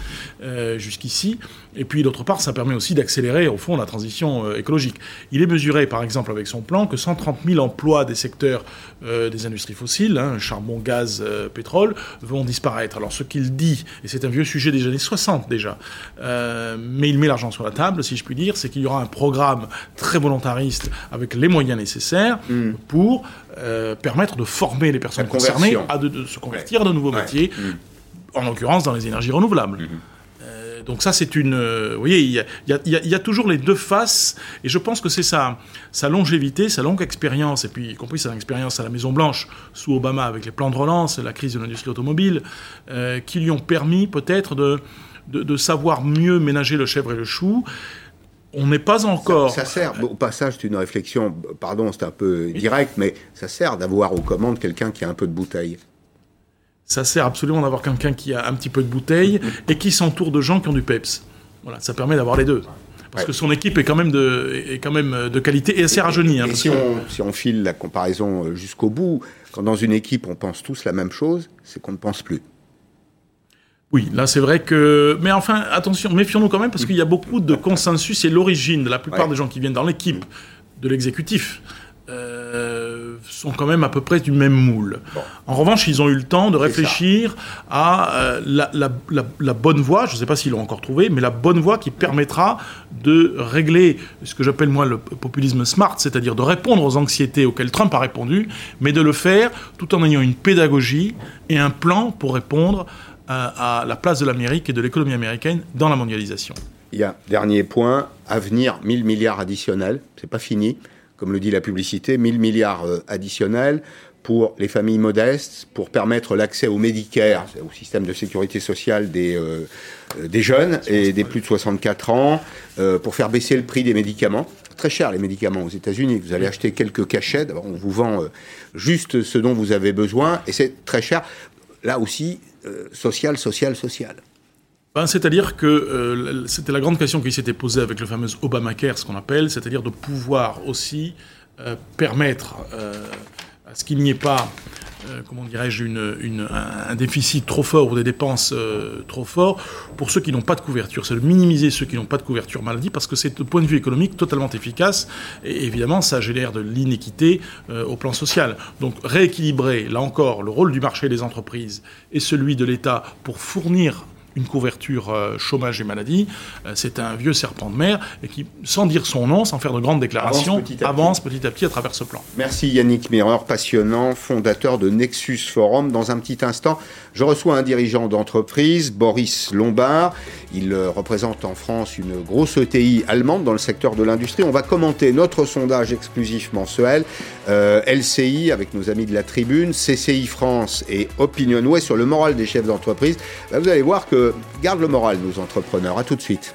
euh, jusqu'ici. Et puis d'autre part, ça permet aussi d'accélérer au fond la transition euh, écologique. Il est mesuré, par exemple, avec son plan, que 130 000 emplois des secteurs des industries fossiles, hein, charbon, gaz, pétrole, vont disparaître. Alors ce qu'il dit, et c'est un vieux sujet des années 60 déjà, mais il met l'argent sur la table, si je puis dire, c'est qu'il y aura un programme très volontariste avec les moyens nécessaires pour euh, permettre de former les personnes Mm. Concernées à de, de se convertir à de nouveaux Ouais. métiers, en l'occurrence dans les énergies renouvelables. Mm-hmm. Euh, donc ça, c'est une... euh, vous voyez, il y a, il y a- il y a- il y a toujours les deux faces, et je pense que c'est sa, sa longévité, sa longue expérience, et puis y compris sa expérience à la Maison-Blanche sous Obama avec les plans de relance, la crise de l'industrie automobile, euh, qui lui ont permis peut-être de, de, de savoir mieux ménager le chèvre et le chou. On n'est pas encore... Ça sert, au passage, c'est une réflexion, pardon, c'est un peu direct, mais ça sert d'avoir aux commandes quelqu'un qui a un peu de bouteille. Ça sert absolument d'avoir quelqu'un qui a un petit peu de bouteille et qui s'entoure de gens qui ont du peps. Voilà, ça permet d'avoir les deux. Parce Ouais. que son équipe est quand même de, est quand même de qualité et assez rajeunie. hein, si que- on, si on file la comparaison euh, jusqu'au bout, quand dans une équipe on pense tous la même chose, c'est qu'on ne pense plus. Oui, là c'est vrai que... Mais enfin, attention, méfions-nous quand même parce qu'il y a beaucoup de consensus et l'origine de la plupart Ouais. des gens qui viennent dans l'équipe de l'exécutif euh, sont quand même à peu près du même moule. En revanche, ils ont eu le temps de réfléchir à euh, la, la- la- la bonne voie, je ne sais pas s'ils l'ont encore trouvé, mais la bonne voie qui permettra de régler ce que j'appelle moi le populisme smart, c'est-à-dire de répondre aux anxiétés auxquelles Trump a répondu, mais de le faire tout en ayant une pédagogie et un plan pour répondre à, la place de l'Amérique et de l'économie américaine dans la mondialisation. Il y a, dernier point, à venir, 1000 milliards additionnels, c'est pas fini, comme le dit la publicité, 1000 milliards euh, additionnels pour les familles modestes, pour permettre l'accès au Medicare, au système de sécurité sociale des, euh, euh, des jeunes et des plus de 64 ans, pour faire baisser le prix des médicaments. Très cher les médicaments aux États-Unis. Vous allez acheter quelques cachets, on vous vend juste ce dont vous avez besoin, et c'est très cher. Là aussi, euh, social, social, social. Ben, c'est-à-dire que euh, c'était la grande question qui s'était posée avec le fameux Obamacare, ce qu'on appelle, c'est-à-dire de pouvoir aussi euh, permettre à ce qu'il n'y ait pas, comment dirais-je, un, déficit trop fort ou des dépenses euh, trop forts pour ceux qui n'ont pas de couverture. C'est de minimiser ceux qui n'ont pas de couverture maladie parce que c'est, de point de vue économique, totalement efficace et évidemment, ça génère de l'inéquité euh, au plan social. Donc, rééquilibrer, là encore, le rôle du marché des entreprises et celui de l'État pour fournir une couverture euh, chômage et maladie, euh, c'est un vieux serpent de mer et qui, sans dire son nom, sans faire de grandes déclarations, Avance petit à petit. avance petit à petit à travers ce plan. Merci Yannick Mireur, passionnant, fondateur de Nexus Forum. Dans un petit instant, je reçois un dirigeant d'entreprise, Boris Lombard. Il euh, représente en France une grosse ETI allemande dans le secteur de l'industrie. On va commenter notre sondage exclusif mensuel, euh, LCI avec nos amis de la Tribune, CCI France et Opinionway sur le moral des chefs d'entreprise. Là, vous allez voir que garde le moral nos entrepreneurs. À tout de suite.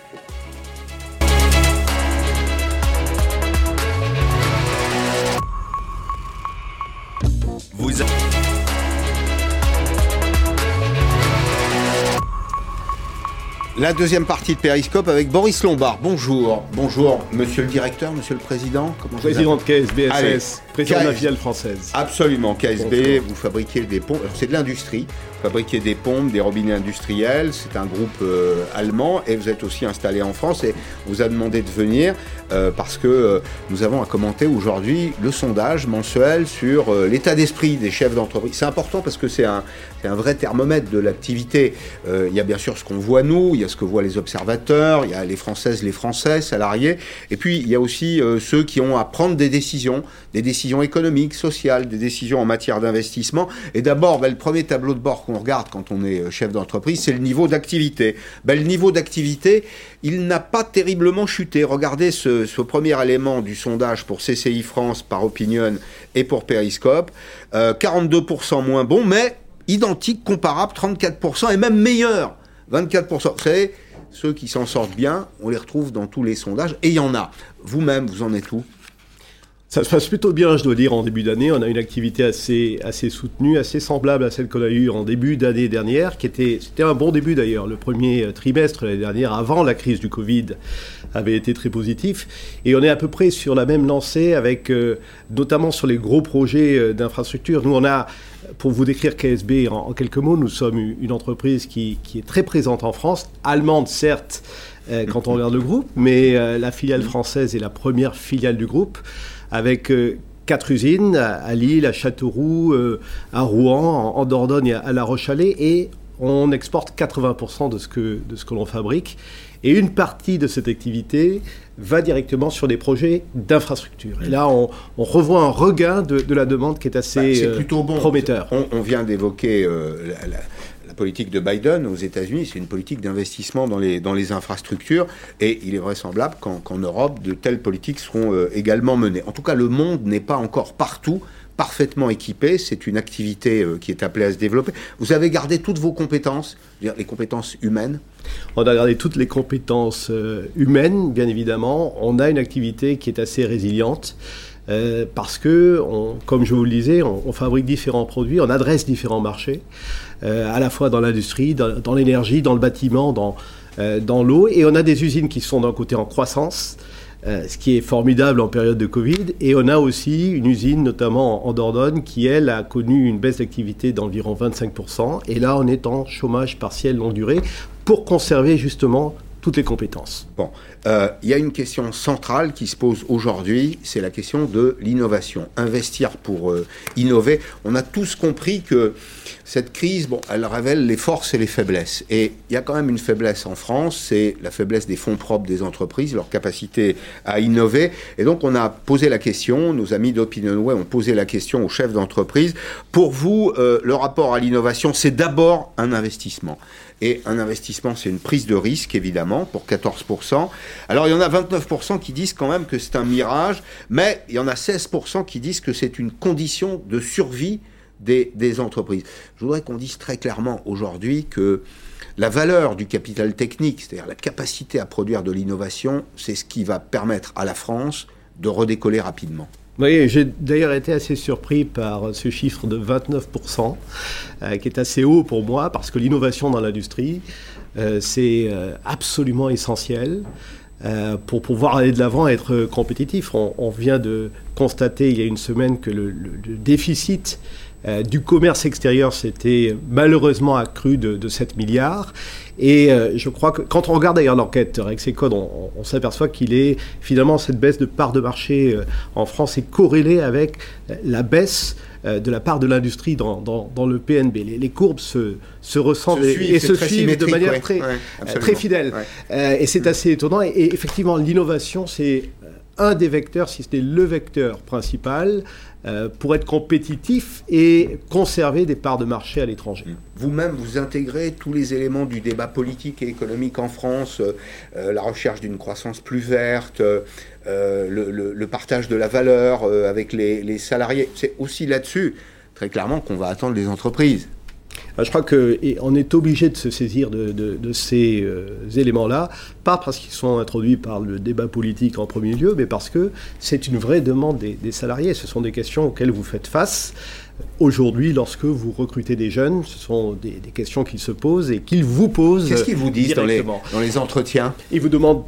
La deuxième partie de Périscope avec Boris Lombard. Bonjour. Bonjour, monsieur le directeur, monsieur le président. Comment président de KSBSS, la filiale française. Absolument, KSB, vous fabriquez des pompes. C'est de l'industrie. Vous fabriquez des pompes, des robinets industriels. C'est un groupe euh, allemand et vous êtes aussi installé en France et on vous a demandé de venir euh, parce que euh, nous avons à commenter aujourd'hui le sondage mensuel sur l'état d'esprit des chefs d'entreprise. C'est important parce que c'est un, un vrai thermomètre de l'activité. il y a bien sûr ce qu'on voit nous, il y a ce que voient les observateurs, il y a les Françaises, les Français, salariés, et puis il y a aussi euh, ceux qui ont à prendre des décisions, des décisions économiques, sociales, des décisions en matière d'investissement. Et d'abord, ben, le premier tableau de bord qu'on regarde quand on est euh, chef d'entreprise, c'est le niveau d'activité. Ben, le niveau d'activité, il n'a pas terriblement chuté. Regardez ce, premier élément du sondage pour CCI France par Opinion et pour Periscope. 42% euh, moins bon, mais identique, comparable, 34%, et même meilleur 24%. Vous savez, ceux qui s'en sortent bien, on les retrouve dans tous les sondages, et il y en a. Vous-même, vous en êtes où? Ça se passe plutôt bien, je dois dire, en début d'année. On a une activité assez, assez soutenue, assez semblable à celle qu'on a eue en début d'année dernière, qui était, c'était un bon début d'ailleurs. Le premier euh, trimestre l'année dernière, avant la crise du Covid, avait été très positif. Et on est à peu près sur la même lancée avec, euh, notamment sur les gros projets euh, d'infrastructure. Nous, on a, pour vous décrire KSB en, quelques mots, nous sommes une entreprise qui, qui est très présente en France, allemande certes, quand on regarde le groupe, mais la filiale française est la première filiale du groupe avec euh, quatre usines à Lille, à Châteauroux, euh, à Rouen, en Dordogne, à La Roche-Alais, et on exporte 80% de ce que, de ce que l'on fabrique. Et une partie de cette activité va directement sur des projets d'infrastructure. Et là, on, revoit un regain de, la demande qui est assez bah, plutôt bon. prometteur. On, vient d'évoquer euh, la politique de Biden aux États-Unis, c'est une politique d'investissement dans les, dans les infrastructures, et il est vraisemblable qu'en Europe, de telles politiques seront euh, également menées. En tout cas, le monde n'est pas encore partout parfaitement équipé, c'est une activité euh, qui est appelée à se développer. Vous avez gardé toutes vos compétences, les compétences humaines On a gardé toutes les compétences euh, humaines, bien évidemment. On a une activité qui est assez résiliente. Parce que, comme je vous le disais, on, fabrique différents produits, on adresse différents marchés. Euh, à la fois dans l'industrie, dans, l'énergie, dans le bâtiment, dans, euh, dans l'eau. Et on a des usines qui sont d'un côté en croissance, euh, ce qui est formidable en période de Covid. Et on a aussi une usine, notamment en Dordogne, qui, elle, a connu une baisse d'activité d'environ 25%. Et là, on est en chômage partiel longue durée pour conserver justement toutes les compétences. Bon, il y a une question centrale qui se pose aujourd'hui, c'est la question de l'innovation. Investir pour innover. On a tous compris que cette crise, bon, elle révèle les forces et les faiblesses. Et il y a quand même une faiblesse en France, c'est la faiblesse des fonds propres des entreprises, leur capacité à innover. Et donc, on a posé la question, nos amis d'OpinionWay ont posé la question aux chefs d'entreprise. Pour vous, euh, le rapport à l'innovation, c'est d'abord un investissement. Et un investissement, c'est une prise de risque, évidemment, pour 14%. Alors, il y en a 29% qui disent quand même que c'est un mirage, mais il y en a 16% qui disent que c'est une condition de survie des, entreprises. Je voudrais qu'on dise très clairement aujourd'hui que la valeur du capital technique, c'est-à-dire la capacité à produire de l'innovation, c'est ce qui va permettre à la France de redécoller rapidement. Oui, j'ai d'ailleurs été assez surpris par ce chiffre de 29%, euh, qui est assez haut pour moi, parce que l'innovation dans l'industrie, euh, c'est euh, absolument essentiel. pour pouvoir aller de l'avant et être compétitif. On, vient de constater il y a une semaine que le déficit euh, du commerce extérieur s'était malheureusement accru de, 7 milliards. Et euh, je crois que quand on regarde d'ailleurs l'enquête Rexecode, on, on s'aperçoit qu'il est finalement cette baisse de part de marché euh, en France est corrélée avec la baisse de la part de l'industrie dans, le PNB. Les, courbes se, se ressemblent et, se suivent de manière très, très fidèle. et c'est assez étonnant. Et, et effectivement, l'innovation, c'est un des vecteurs, si c'était le vecteur principal, euh, pour être compétitif et conserver des parts de marché à l'étranger. Vous-même, vous intégrez tous les éléments du débat politique et économique en France, euh, euh, la recherche d'une croissance plus verte, le, partage de la valeur avec les, les salariés. C'est aussi là-dessus, très clairement, qu'on va attendre les entreprises. Euh, je crois qu'on est obligé de se saisir de, ces euh, éléments-là, pas parce qu'ils sont introduits par le débat politique en premier lieu, mais parce que c'est une vraie demande des, salariés. Ce sont des questions auxquelles vous faites face. Aujourd'hui, lorsque vous recrutez des jeunes, ce sont des, questions qu'ils se posent et qu'ils vous posent. Qu'est-ce qu'ils vous disent dans les, dans les entretiens? Ils vous demandent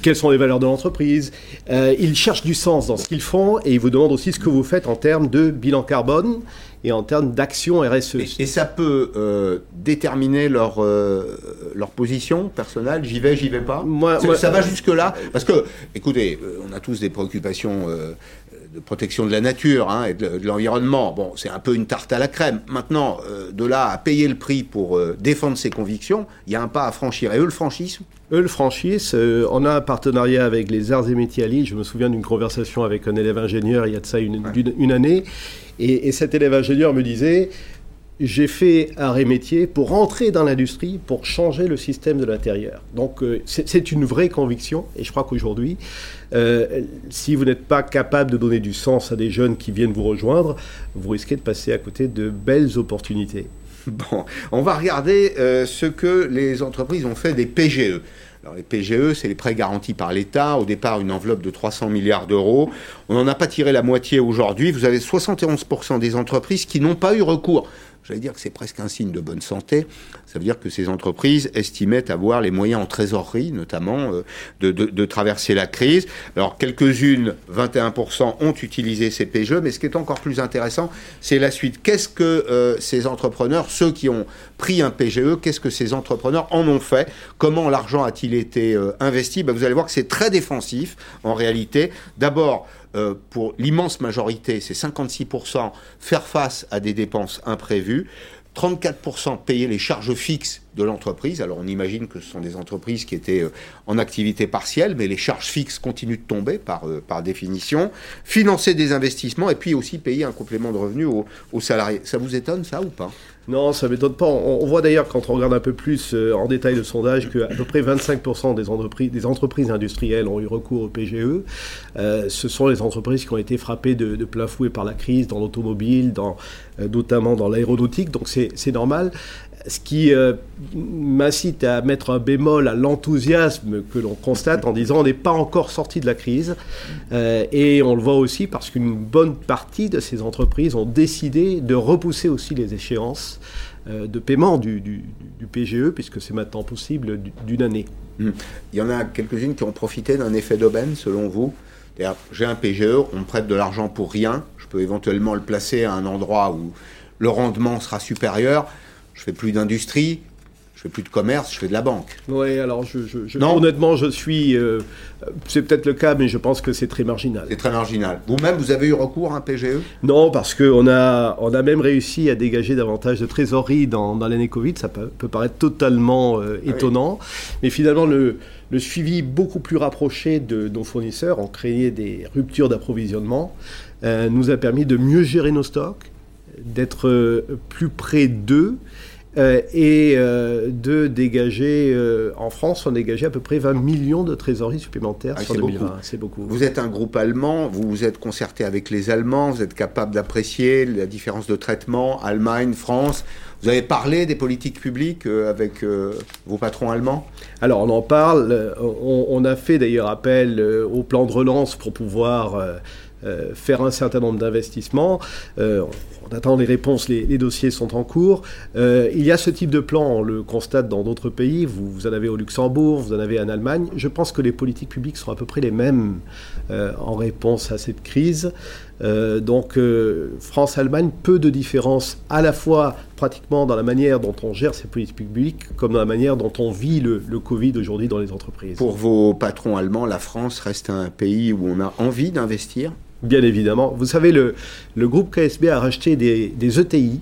quelles sont les valeurs de l'entreprise. Euh, ils cherchent du sens dans ce qu'ils font et ils vous demandent aussi ce que vous faites en termes de bilan carbone et en termes d'action RSE. Et, ça peut euh, déterminer leur, euh, leur position personnelle J'y vais, j'y vais pas? Moi, Ça va jusque-là? Parce que, écoutez, on a tous des préoccupations de protection de la nature hein, et de, l'environnement. Bon, c'est un peu une tarte à la crème. Maintenant, de là à payer le prix pour défendre ses convictions, il y a un pas à franchir. Et eux le franchissent eux le franchissent. on a un partenariat avec les arts et métiers à Lille. Je me souviens d'une conversation avec un élève ingénieur il y a de ça une, une année. Et, cet élève ingénieur me disait j'ai fait arts et métiers pour rentrer dans l'industrie, pour changer le système de l'intérieur. Donc euh, c'est une vraie conviction, et je crois qu'aujourd'hui, euh, si vous n'êtes pas capable de donner du sens à des jeunes qui viennent vous rejoindre, vous risquez de passer à côté de belles opportunités. Bon, on va regarder euh, ce que les entreprises ont fait des PGE. Alors les PGE, c'est les prêts garantis par l'État. Au départ, une enveloppe de 300 milliards d'euros. On n'en a pas tiré la moitié aujourd'hui. Vous avez 71% des entreprises qui n'ont pas eu recours j'allais dire que c'est presque un signe de bonne santé. Ça veut dire que ces entreprises estimaient avoir les moyens en trésorerie, notamment, euh, de, traverser la crise. Alors, quelques-unes, 21%, ont utilisé ces PGE, mais ce qui est encore plus intéressant, c'est la suite. Qu'est-ce que euh, ces entrepreneurs, ceux qui ont pris un PGE, qu'est-ce que ces entrepreneurs en ont fait? Comment l'argent a-t-il été euh, investi? Ben, Vous allez voir que c'est très défensif, en réalité. D'abord, euh, pour l'immense majorité, c'est 56%, faire face à des dépenses imprévues. 34% payer les charges fixes de l'entreprise. Alors on imagine que ce sont des entreprises qui étaient euh, en activité partielle, mais les charges fixes continuent de tomber par, euh, par définition. Financer des investissements et puis aussi payer un complément de revenus aux salariés. Ça vous étonne ça ou pas? Non, ça ne m'étonne pas. On, voit d'ailleurs, quand on regarde un peu plus euh, en détail le sondage, qu'à peu près 25% des entreprises, des entreprises industrielles ont eu recours au PGE. Ce sont les entreprises qui ont été frappées de, de plein fouet par la crise dans l'automobile, dans, notamment dans l'aéronautique. Donc c'est normal ce qui euh, m'incite à mettre un bémol à l'enthousiasme que l'on constate en disant on n'est pas encore sorti de la crise. Euh, et on le voit aussi parce qu'une bonne partie de ces entreprises ont décidé de repousser aussi les échéances euh, de paiement du, PGE, puisque c'est maintenant possible d'une année. Hmm. Il y en a quelques-unes qui ont profité d'un effet d'aubaine, selon vous j'ai un PGE, on me prête de l'argent pour rien, je peux éventuellement le placer à un endroit où le rendement sera supérieur je fais plus d'industrie, je fais plus de commerce, je fais de la banque. Oui, alors je, honnêtement, je suis. Euh, c'est peut-être le cas, mais je pense que c'est très marginal. C'est très marginal. Vous-même, vous avez eu recours à un PGE Non, parce qu'on a, on a même réussi à dégager davantage de trésorerie dans, l'année Covid. Ça peut, paraître totalement euh, ah étonnant. Mais finalement, le, le, suivi beaucoup plus rapproché de nos fournisseurs, en créé des ruptures d'approvisionnement, euh, nous a permis de mieux gérer nos stocks, d'être plus près d'eux euh, et euh, de dégager, euh, en France, on dégageait à peu près 20 millions de trésoreries supplémentaires ah, sur 2020. C'est beaucoup. Vous êtes un groupe allemand, vous vous êtes concerté avec les Allemands, vous êtes capable d'apprécier la différence de traitement, Allemagne, France. Vous avez parlé des politiques publiques avec vos patrons allemands? Alors on en parle, on, on a fait d'ailleurs appel au plan de relance pour pouvoir euh, faire un certain nombre d'investissements. Euh, on attend les réponses, les, dossiers sont en cours. Euh, il y a ce type de plan, on le constate dans d'autres pays. Vous, en avez au Luxembourg, vous en avez en Allemagne. Je pense que les politiques publiques sont à peu près les mêmes en réponse à cette crise. Donc France-Allemagne, peu de différence à la fois pratiquement dans la manière dont on gère ces politiques publiques comme dans la manière dont on vit le, le Covid aujourd'hui dans les entreprises. Pour vos patrons allemands, la France reste un pays où on a envie d'investir? Bien évidemment. Vous savez, le, groupe KSB a racheté des, ETI,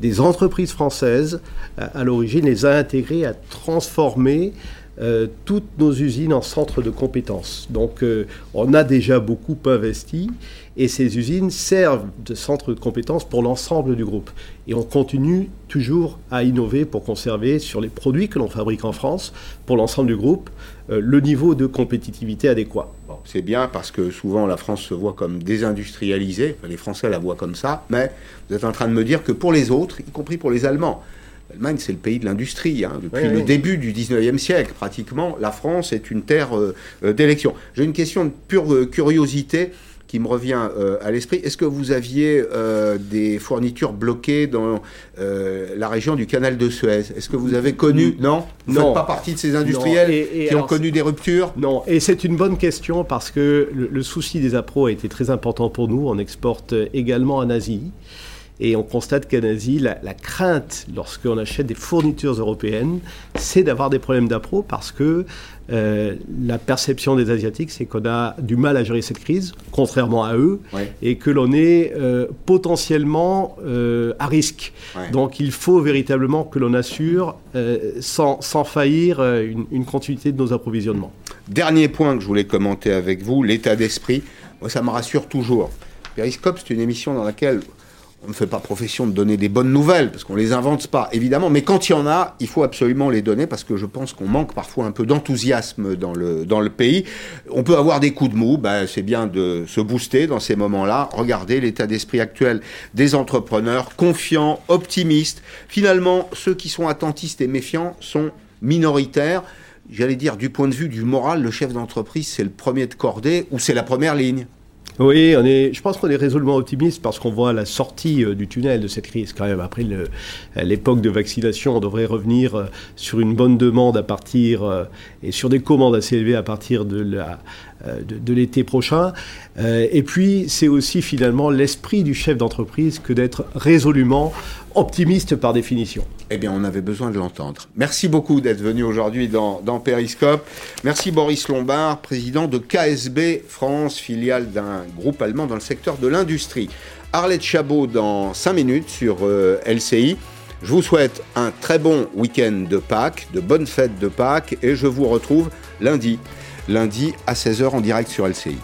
des entreprises françaises, à, l'origine, les a intégrées, a transformé euh, toutes nos usines en centres de compétences. Donc euh, on a déjà beaucoup investi et ces usines servent de centre de compétences pour l'ensemble du groupe. Et on continue toujours à innover pour conserver sur les produits que l'on fabrique en France, pour l'ensemble du groupe, euh, le niveau de compétitivité adéquat. c'est bien parce que souvent la France se voit comme désindustrialisée, les Français la voient comme ça, mais vous êtes en train de me dire que pour les autres, y compris pour les Allemands, L'Allemagne, c'est le pays de l'industrie. Hein. Depuis le début du 19e siècle, pratiquement, la France est une terre euh, euh, d'élection. J'ai une question de pure curiosité qui me revient euh, à l'esprit. Est-ce que vous aviez euh, des fournitures bloquées dans euh, la région du canal de Suez? Est-ce que vous avez connu Non? Vous faites pas partie de ces industriels Non. Et- et qui ont connu des ruptures? Non, et c'est une bonne question parce que le, le souci des appros a été très important pour nous. On exporte également en Asie. Et on constate qu'en Asie, la, la crainte lorsqu'on achète des fournitures européennes, c'est d'avoir des problèmes d'appro parce que euh, la perception des Asiatiques, c'est qu'on a du mal à gérer cette crise, contrairement à eux, Ouais. et que l'on est euh, potentiellement euh, à risque. Ouais. Donc il faut véritablement que l'on assure, sans, sans faillir, une, une continuité de nos approvisionnements. Dernier point que je voulais commenter avec vous, l'état d'esprit. Moi, ça me rassure toujours. Periscope, c'est une émission dans laquelle on ne fait pas profession de donner des bonnes nouvelles, parce qu'on les invente pas, évidemment. Mais quand il y en a, il faut absolument les donner, parce que je pense qu'on manque parfois un peu d'enthousiasme dans le, dans le pays. On peut avoir des coups de mou, ben, c'est bien de se booster dans ces moments-là. Regardez l'état d'esprit actuel des entrepreneurs, confiants, optimistes. Finalement, ceux qui sont attentistes et méfiants sont minoritaires. J'allais dire, du point de vue du moral, le chef d'entreprise, c'est le premier de cordée ou c'est la première ligne Oui, on est, je pense qu'on est résolument optimiste parce qu'on voit la sortie euh, du tunnel de cette crise quand même. Après l'époque de vaccination, on devrait revenir euh, sur une bonne demande à partir euh, et sur des commandes assez élevées à partir de la de, de l'été prochain. Euh, et puis, c'est aussi finalement l'esprit du chef d'entreprise que d'être résolument optimiste par définition. Eh bien, on avait besoin de l'entendre. Merci beaucoup d'être venu aujourd'hui dans, dans Periscope. Merci Boris Lombard, président de KSB France, filiale d'un groupe allemand dans le secteur de l'industrie. Arlette Chabot dans 5 minutes sur euh, LCI. Je vous souhaite un très bon week-end de Pâques, de bonnes fêtes de Pâques, et je vous retrouve lundi, lundi à 16h en direct sur LCI.